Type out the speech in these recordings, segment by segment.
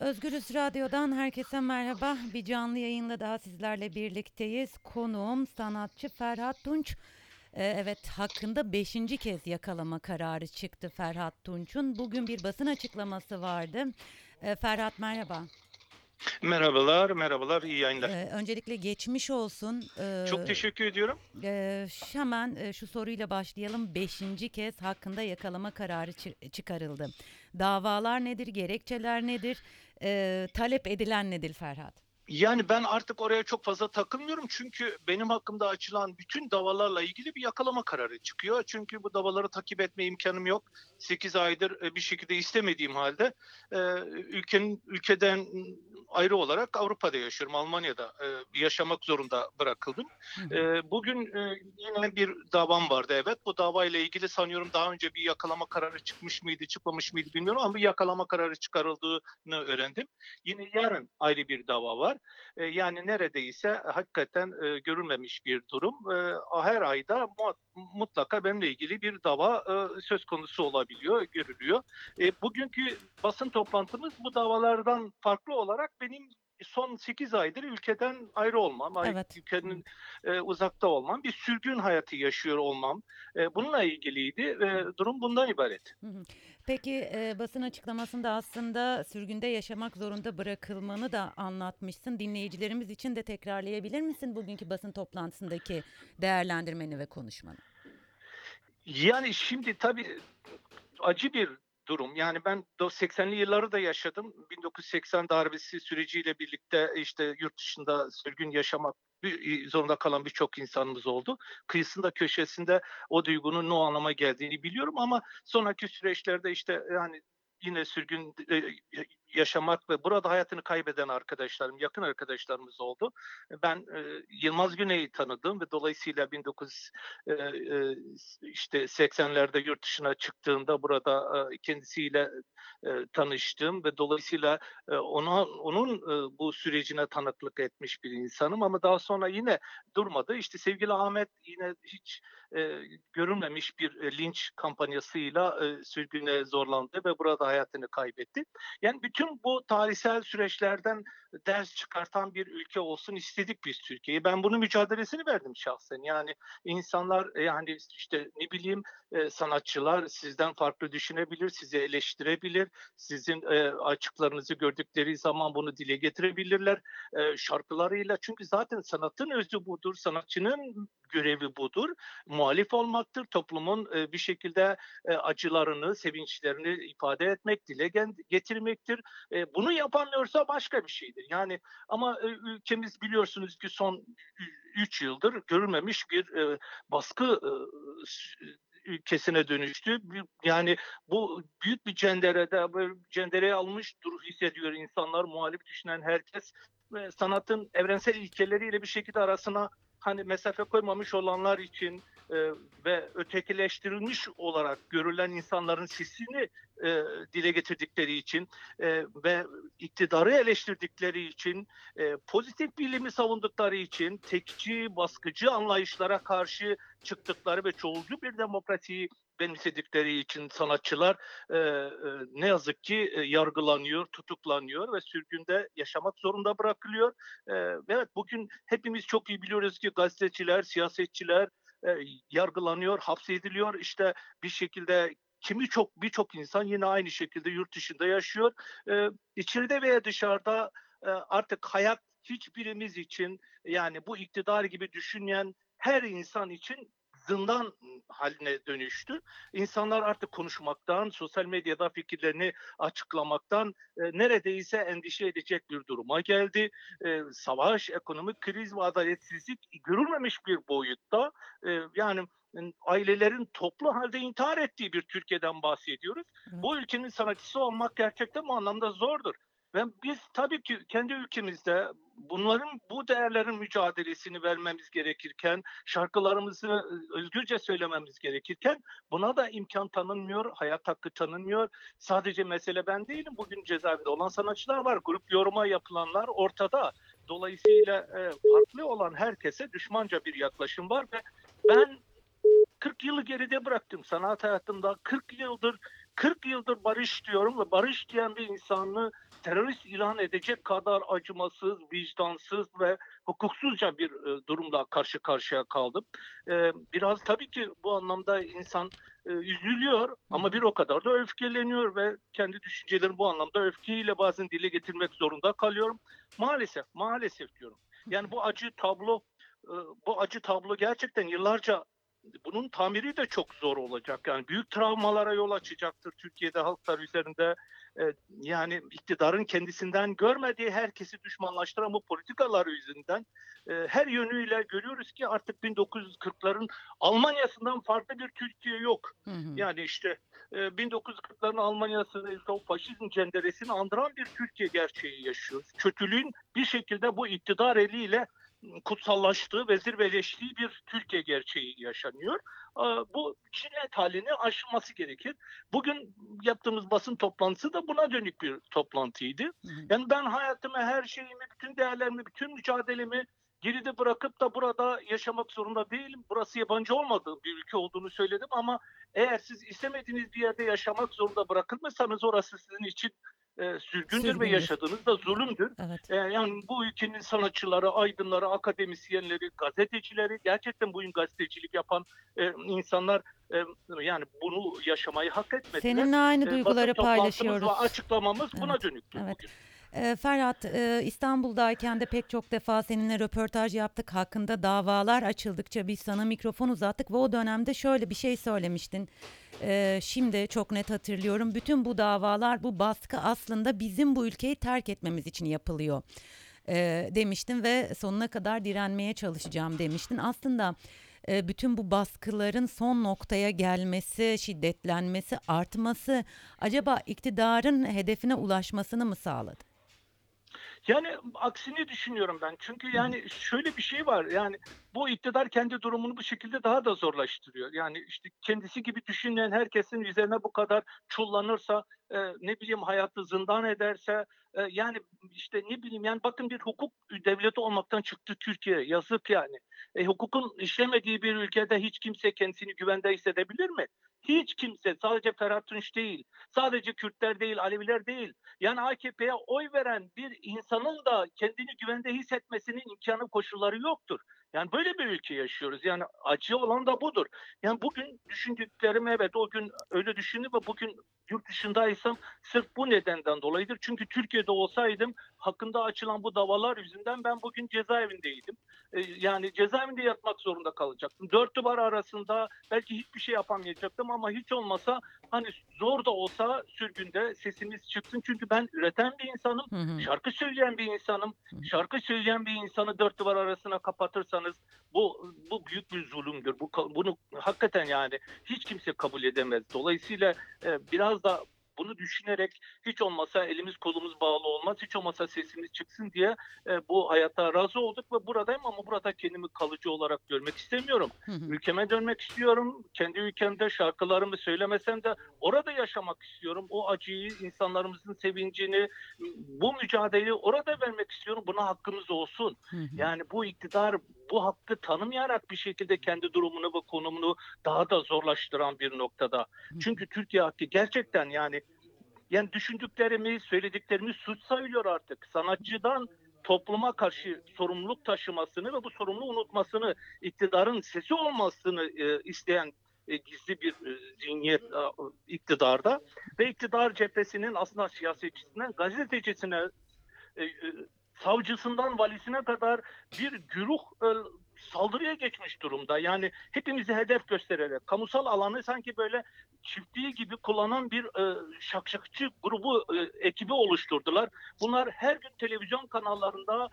Özgürüz Radyo'dan herkese merhaba. Bir canlı yayınla daha sizlerle birlikteyiz. Konuğum sanatçı Ferhat Tunç. Ee, evet hakkında beşinci kez yakalama kararı çıktı Ferhat Tunç'un. Bugün bir basın açıklaması vardı. Ee, Ferhat merhaba. Merhabalar, merhabalar, iyi yayınlar. Ee, öncelikle geçmiş olsun. Ee, Çok teşekkür ediyorum. e, hemen e, şu soruyla başlayalım. Beşinci kez hakkında yakalama kararı çı- çıkarıldı. Davalar nedir, gerekçeler nedir, Ee, talep edilen nedir Ferhat? Yani ben artık oraya çok fazla takılmıyorum çünkü benim hakkımda açılan bütün davalarla ilgili bir yakalama kararı çıkıyor. Çünkü bu davaları takip etme imkanım yok. 8 aydır e, bir şekilde istemediğim halde e, ülkenin ülkeden ayrı olarak Avrupa'da yaşıyorum. Almanya'da e, yaşamak zorunda bırakıldım. Bugün yine bir davam vardı evet. Bu davayla ilgili sanıyorum daha önce bir yakalama kararı çıkmış mıydı, çıkmamış mıydı bilmiyorum ama bir yakalama kararı çıkarıldığını öğrendim. Yine yarın ayrı bir dava var. E, Yani neredeyse hakikaten e, görülmemiş bir durum. E, Her ayda mu- mutlaka benimle ilgili bir dava e, söz konusu olabiliyor, görülüyor. E, Bugünkü basın toplantımız bu davalardan farklı olarak benim son 8 aydır ülkeden ayrı olmam, Evet. ülkenin e, uzakta olmam, bir sürgün hayatı yaşıyor olmam. E, bununla ilgiliydi ve durum bundan ibaret. Hı hı. Peki e, basın açıklamasında aslında sürgünde yaşamak zorunda bırakılmanı da anlatmışsın. Dinleyicilerimiz için de tekrarlayabilir misin bugünkü basın toplantısındaki değerlendirmeni ve konuşmanı? Yani şimdi tabii acı bir durum. Yani ben do- 80'li yılları da yaşadım. 1980 darbesi süreciyle birlikte işte yurt dışında sürgün yaşamak zorunda kalan birçok insanımız oldu. Kıyısında köşesinde o duygunun ne anlama geldiğini biliyorum ama sonraki süreçlerde işte yani yine sürgün e, yaşamak ve burada hayatını kaybeden arkadaşlarım, yakın arkadaşlarımız oldu. Ben e, Yılmaz Güney'i tanıdım ve dolayısıyla 19 e, e, işte 80'lerde yurt dışına çıktığımda burada e, kendisiyle e, tanıştım ve dolayısıyla e, ona onun e, bu sürecine tanıklık etmiş bir insanım ama daha sonra yine durmadı. İşte sevgili Ahmet yine hiç e, görülmemiş bir e, linç kampanyasıyla e, sürgüne zorlandı ve burada hayatını kaybetti. Yani bütün bu tarihsel süreçlerden ders çıkartan bir ülke olsun istedik biz Türkiye'yi. Ben bunun mücadelesini verdim şahsen. Yani insanlar e, yani işte ne bileyim e, sanatçılar sizden farklı düşünebilir, sizi eleştirebilir, sizin e, açıklarınızı gördükleri zaman bunu dile getirebilirler e, şarkılarıyla. Çünkü zaten sanatın özü budur, sanatçının görevi budur. Muhalif olmaktır, toplumun e, bir şekilde e, acılarını, sevinçlerini ifade etmek, dile getirmektir. E, bunu yapamıyorsa başka bir şeydir. Yani ama e, ülkemiz biliyorsunuz ki son 3 yıldır görülmemiş bir e, baskı e, ülkesine dönüştü. Yani bu büyük bir cenderede, cendereye almış dur hissediyor insanlar, muhalif düşünen herkes ve sanatın evrensel ilkeleriyle bir şekilde arasına hani mesafe koymamış olanlar için e, ve ötekileştirilmiş olarak görülen insanların sesini e, dile getirdikleri için e, ve iktidarı eleştirdikleri için, e, pozitif bilimi savundukları için, tekçi, baskıcı anlayışlara karşı çıktıkları ve çoğulcu bir demokrasiyi benimsedikleri için sanatçılar e, e, ne yazık ki e, yargılanıyor, tutuklanıyor ve sürgünde yaşamak zorunda bırakılıyor. E, evet bugün hepimiz çok iyi biliyoruz ki gazeteciler, siyasetçiler e, yargılanıyor, hapsediliyor. İşte bir şekilde kimi çok birçok insan yine aynı şekilde yurt dışında yaşıyor. E, içeride veya dışarıda e, artık hayat hiçbirimiz için yani bu iktidar gibi düşünmeyen her insan için zindan haline dönüştü. İnsanlar artık konuşmaktan, sosyal medyada fikirlerini açıklamaktan e, neredeyse endişe edecek bir duruma geldi. E, savaş, ekonomik kriz ve adaletsizlik görülmemiş bir boyutta. E, yani ailelerin toplu halde intihar ettiği bir Türkiye'den bahsediyoruz. Bu ülkenin sanatçısı olmak gerçekten bu anlamda zordur. Ve biz tabii ki kendi ülkemizde bunların bu değerlerin mücadelesini vermemiz gerekirken, şarkılarımızı özgürce söylememiz gerekirken buna da imkan tanınmıyor, hayat hakkı tanınmıyor. Sadece mesele ben değilim. Bugün cezaevinde olan sanatçılar var. Grup yoruma yapılanlar ortada. Dolayısıyla e, farklı olan herkese düşmanca bir yaklaşım var ve ben 40 yılı geride bıraktım sanat hayatımda. 40 yıldır 40 yıldır barış diyorum ve barış diyen bir insanı terörist ilan edecek kadar acımasız, vicdansız ve hukuksuzca bir e, durumla karşı karşıya kaldım. E, biraz tabii ki bu anlamda insan e, üzülüyor ama bir o kadar da öfkeleniyor ve kendi düşüncelerimi bu anlamda öfkeyle bazen dile getirmek zorunda kalıyorum. Maalesef, maalesef diyorum. Yani bu acı tablo, bu acı tablo gerçekten yıllarca bunun tamiri de çok zor olacak. Yani büyük travmalara yol açacaktır Türkiye'de halklar üzerinde. E, yani iktidarın kendisinden görmediği herkesi düşmanlaştıran bu politikalar yüzünden e, her yönüyle görüyoruz ki artık 1940'ların Almanya'sından farklı bir Türkiye yok. Hı hı. Yani işte e, 1940'ların Almanya'sını işte o faşizm cenderesini andıran bir Türkiye gerçeği yaşıyoruz. Kötülüğün bir şekilde bu iktidar eliyle kutsallaştığı ve zirveleştiği bir Türkiye gerçeği yaşanıyor. Bu cinayet halini aşılması gerekir. Bugün yaptığımız basın toplantısı da buna dönük bir toplantıydı. Yani ben hayatımı, her şeyimi, bütün değerlerimi, bütün mücadelemi geride bırakıp da burada yaşamak zorunda değilim. Burası yabancı olmadığım bir ülke olduğunu söyledim ama eğer siz istemediğiniz bir yerde yaşamak zorunda bırakılmışsanız orası sizin için e, sürgündür Sürgündür. ve yaşadığınız da zulümdür. Evet. E, yani bu ülkenin sanatçıları, aydınları, akademisyenleri, gazetecileri, gerçekten bugün gazetecilik yapan e, insanlar e, yani bunu yaşamayı hak etmediler. Seninle aynı E, duyguları toplantımız paylaşıyoruz. ve açıklamamız buna Evet, dönüktür evet. bugün. Ee, Ferhat, e, İstanbul'dayken de pek çok defa seninle röportaj yaptık. Hakkında davalar açıldıkça biz sana mikrofon uzattık ve o dönemde şöyle bir şey söylemiştin. Ee, şimdi çok net hatırlıyorum. Bütün bu davalar, bu baskı aslında bizim bu ülkeyi terk etmemiz için yapılıyor. e, demiştin ve sonuna kadar direnmeye çalışacağım demiştin. Aslında e, bütün bu baskıların son noktaya gelmesi, şiddetlenmesi, artması acaba iktidarın hedefine ulaşmasını mı sağladı? Yani aksini düşünüyorum ben. Çünkü yani şöyle bir şey var. Yani bu iktidar kendi durumunu bu şekilde daha da zorlaştırıyor. Yani işte kendisi gibi düşünmeyen herkesin üzerine bu kadar çullanırsa, e, ne bileyim hayatı zindan ederse, e, yani işte ne bileyim yani bakın bir hukuk devleti olmaktan çıktı Türkiye. Yazık yani. E, hukukun işlemediği bir ülkede hiç kimse kendisini güvende hissedebilir mi? Hiç kimse sadece Ferhat Tunç değil, sadece Kürtler değil, Aleviler değil. Yani AKP'ye oy veren bir insanın da kendini güvende hissetmesinin imkanı koşulları yoktur. Yani böyle bir ülke yaşıyoruz. Yani acı olan da budur. Yani bugün düşündüklerim evet o gün öyle düşündüm ve bugün yurt dışındaysam sırf bu nedenden dolayıdır. Çünkü Türkiye'de olsaydım hakkında açılan bu davalar yüzünden ben bugün cezaevindeydim. Ee, yani cezaevinde yatmak zorunda kalacaktım. Dört duvar arasında belki hiçbir şey yapamayacaktım ama hiç olmasa hani zor da olsa sürgünde sesimiz çıksın. Çünkü ben üreten bir insanım. Hı hı. Şarkı söyleyen bir insanım. Şarkı söyleyen bir insanı dört duvar arasına kapatırsanız bu bu büyük bir zulümdür. Bu bunu hakikaten yani hiç kimse kabul edemez. Dolayısıyla e, biraz da bunu düşünerek hiç olmasa elimiz kolumuz bağlı olmaz. Hiç olmasa sesimiz çıksın diye e, bu hayata razı olduk ve buradayım ama burada kendimi kalıcı olarak görmek istemiyorum. Hı hı. Ülkeme dönmek istiyorum. Kendi ülkemde şarkılarımı söylemesem de orada yaşamak istiyorum. O acıyı, insanlarımızın sevincini, bu mücadeleyi orada vermek istiyorum. Buna hakkımız olsun. Hı hı. Yani bu iktidar bu hakkı tanımayarak bir şekilde kendi durumunu ve konumunu daha da zorlaştıran bir noktada. Çünkü Türkiye hakkı gerçekten yani yani düşündüklerimi, söylediklerimi suç sayılıyor artık. Sanatçıdan topluma karşı sorumluluk taşımasını ve bu sorumluluğu unutmasını, iktidarın sesi olmasını e, isteyen e, gizli bir e, zihniyet e, iktidarda ve iktidar cephesinin aslında siyasetçisinden gazetecisine e, e, savcısından valisine kadar bir güruh e, saldırıya geçmiş durumda. Yani hepimizi hedef göstererek kamusal alanı sanki böyle çiftliği gibi kullanan bir e, şakşakçı grubu e, ekibi oluşturdular. Bunlar her gün televizyon kanallarında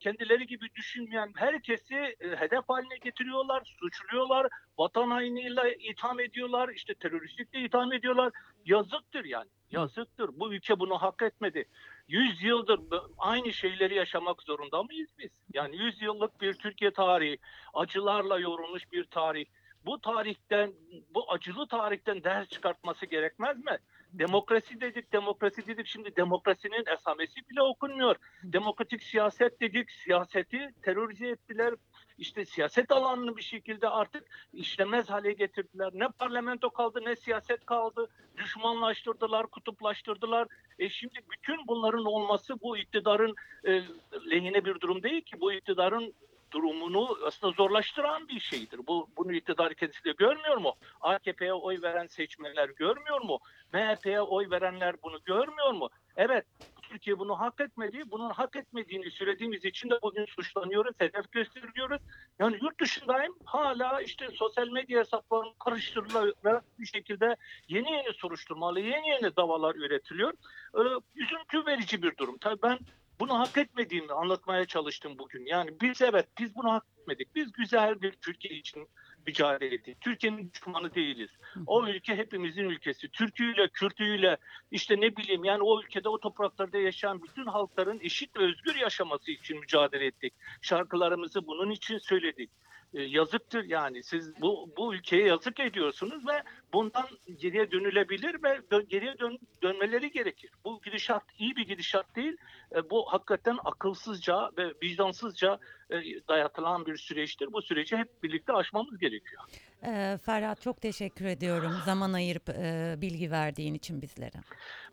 kendileri gibi düşünmeyen herkesi e, hedef haline getiriyorlar, suçluyorlar, vatan hainiyle itham ediyorlar, işte teröristlikle itham ediyorlar. Yazıktır yani. Yazıktır. Bu ülke bunu hak etmedi. 100 yıldır aynı şeyleri yaşamak zorunda mıyız biz? Yani 100 yıllık bir Türkiye tarihi, acılarla yorulmuş bir tarih. Bu tarihten, bu acılı tarihten ders çıkartması gerekmez mi? Demokrasi dedik, demokrasi dedik. Şimdi demokrasinin esamesi bile okunmuyor. Demokratik siyaset dedik, siyaseti terörize ettiler. işte siyaset alanını bir şekilde artık işlemez hale getirdiler. Ne parlamento kaldı ne siyaset kaldı. Düşmanlaştırdılar, kutuplaştırdılar. E şimdi bütün bunların olması bu iktidarın e, lehine bir durum değil ki. Bu iktidarın durumunu aslında zorlaştıran bir şeydir. Bu bunu iktidar kendisi de görmüyor mu? AKP'ye oy veren seçmenler görmüyor mu? MHP'ye oy verenler bunu görmüyor mu? Evet, Türkiye bunu hak etmedi. Bunun hak etmediğini söylediğimiz için de bugün suçlanıyoruz, hedef gösteriliyoruz. Yani yurt dışındayım hala işte sosyal medya hesaplarını karıştırılarak bir şekilde yeni yeni soruşturmalı, yeni yeni davalar üretiliyor. Ee, üzüntü verici bir durum. Tabii ben bunu hak etmediğimi anlatmaya çalıştım bugün. Yani biz evet biz bunu hak etmedik. Biz güzel bir Türkiye için mücadele ettik. Türkiye'nin düşmanı değiliz. O ülke hepimizin ülkesi. Türküyle, Kürtüyle işte ne bileyim yani o ülkede o topraklarda yaşayan bütün halkların eşit ve özgür yaşaması için mücadele ettik. Şarkılarımızı bunun için söyledik. E, yazıktır yani siz bu bu ülkeye yazık ediyorsunuz ve bundan geriye dönülebilir ve dö- geriye dön- dönmeleri gerekir. Bu gidişat iyi bir gidişat değil. E, bu hakikaten akılsızca ve vicdansızca e, dayatılan bir süreçtir. Bu süreci hep birlikte aşmamız gerekiyor. Ee, Ferhat çok teşekkür ediyorum zaman ayırıp e, bilgi verdiğin için bizlere.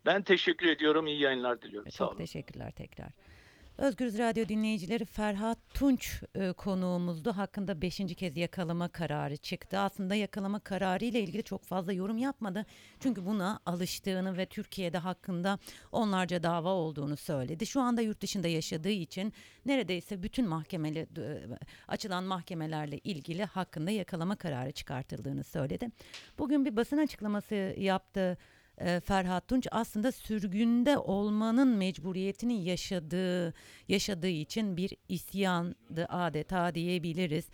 Ben teşekkür ediyorum. İyi yayınlar diliyorum. Sağ Çok olun. teşekkürler tekrar. Özgürüz Radyo dinleyicileri Ferhat Tunç e, konuğumuzdu. Hakkında beşinci kez yakalama kararı çıktı. Aslında yakalama kararı ile ilgili çok fazla yorum yapmadı. Çünkü buna alıştığını ve Türkiye'de hakkında onlarca dava olduğunu söyledi. Şu anda yurt dışında yaşadığı için neredeyse bütün mahkemeli açılan mahkemelerle ilgili hakkında yakalama kararı çıkartıldığını söyledi. Bugün bir basın açıklaması yaptı. E, Ferhat Tunç aslında sürgünde olmanın mecburiyetini yaşadığı yaşadığı için bir isyandı adeta diyebiliriz.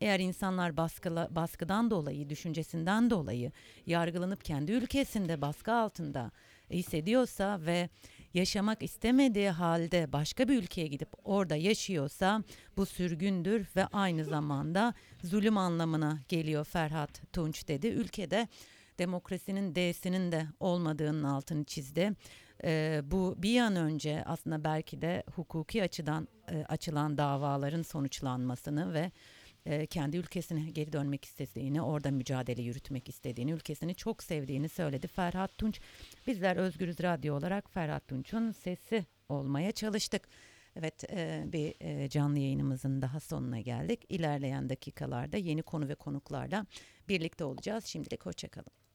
Eğer insanlar baskıla, baskıdan dolayı, düşüncesinden dolayı yargılanıp kendi ülkesinde baskı altında hissediyorsa ve yaşamak istemediği halde başka bir ülkeye gidip orada yaşıyorsa bu sürgündür ve aynı zamanda zulüm anlamına geliyor Ferhat Tunç dedi. Ülkede demokrasinin D'sinin de olmadığının altını çizdi. Ee, bu bir an önce aslında belki de hukuki açıdan e, açılan davaların sonuçlanmasını ve e, kendi ülkesine geri dönmek istediğini, orada mücadele yürütmek istediğini, ülkesini çok sevdiğini söyledi Ferhat Tunç. Bizler Özgürüz Radyo olarak Ferhat Tunç'un sesi olmaya çalıştık. Evet e, bir e, canlı yayınımızın daha sonuna geldik. İlerleyen dakikalarda yeni konu ve konuklarla birlikte olacağız. Şimdilik hoşçakalın.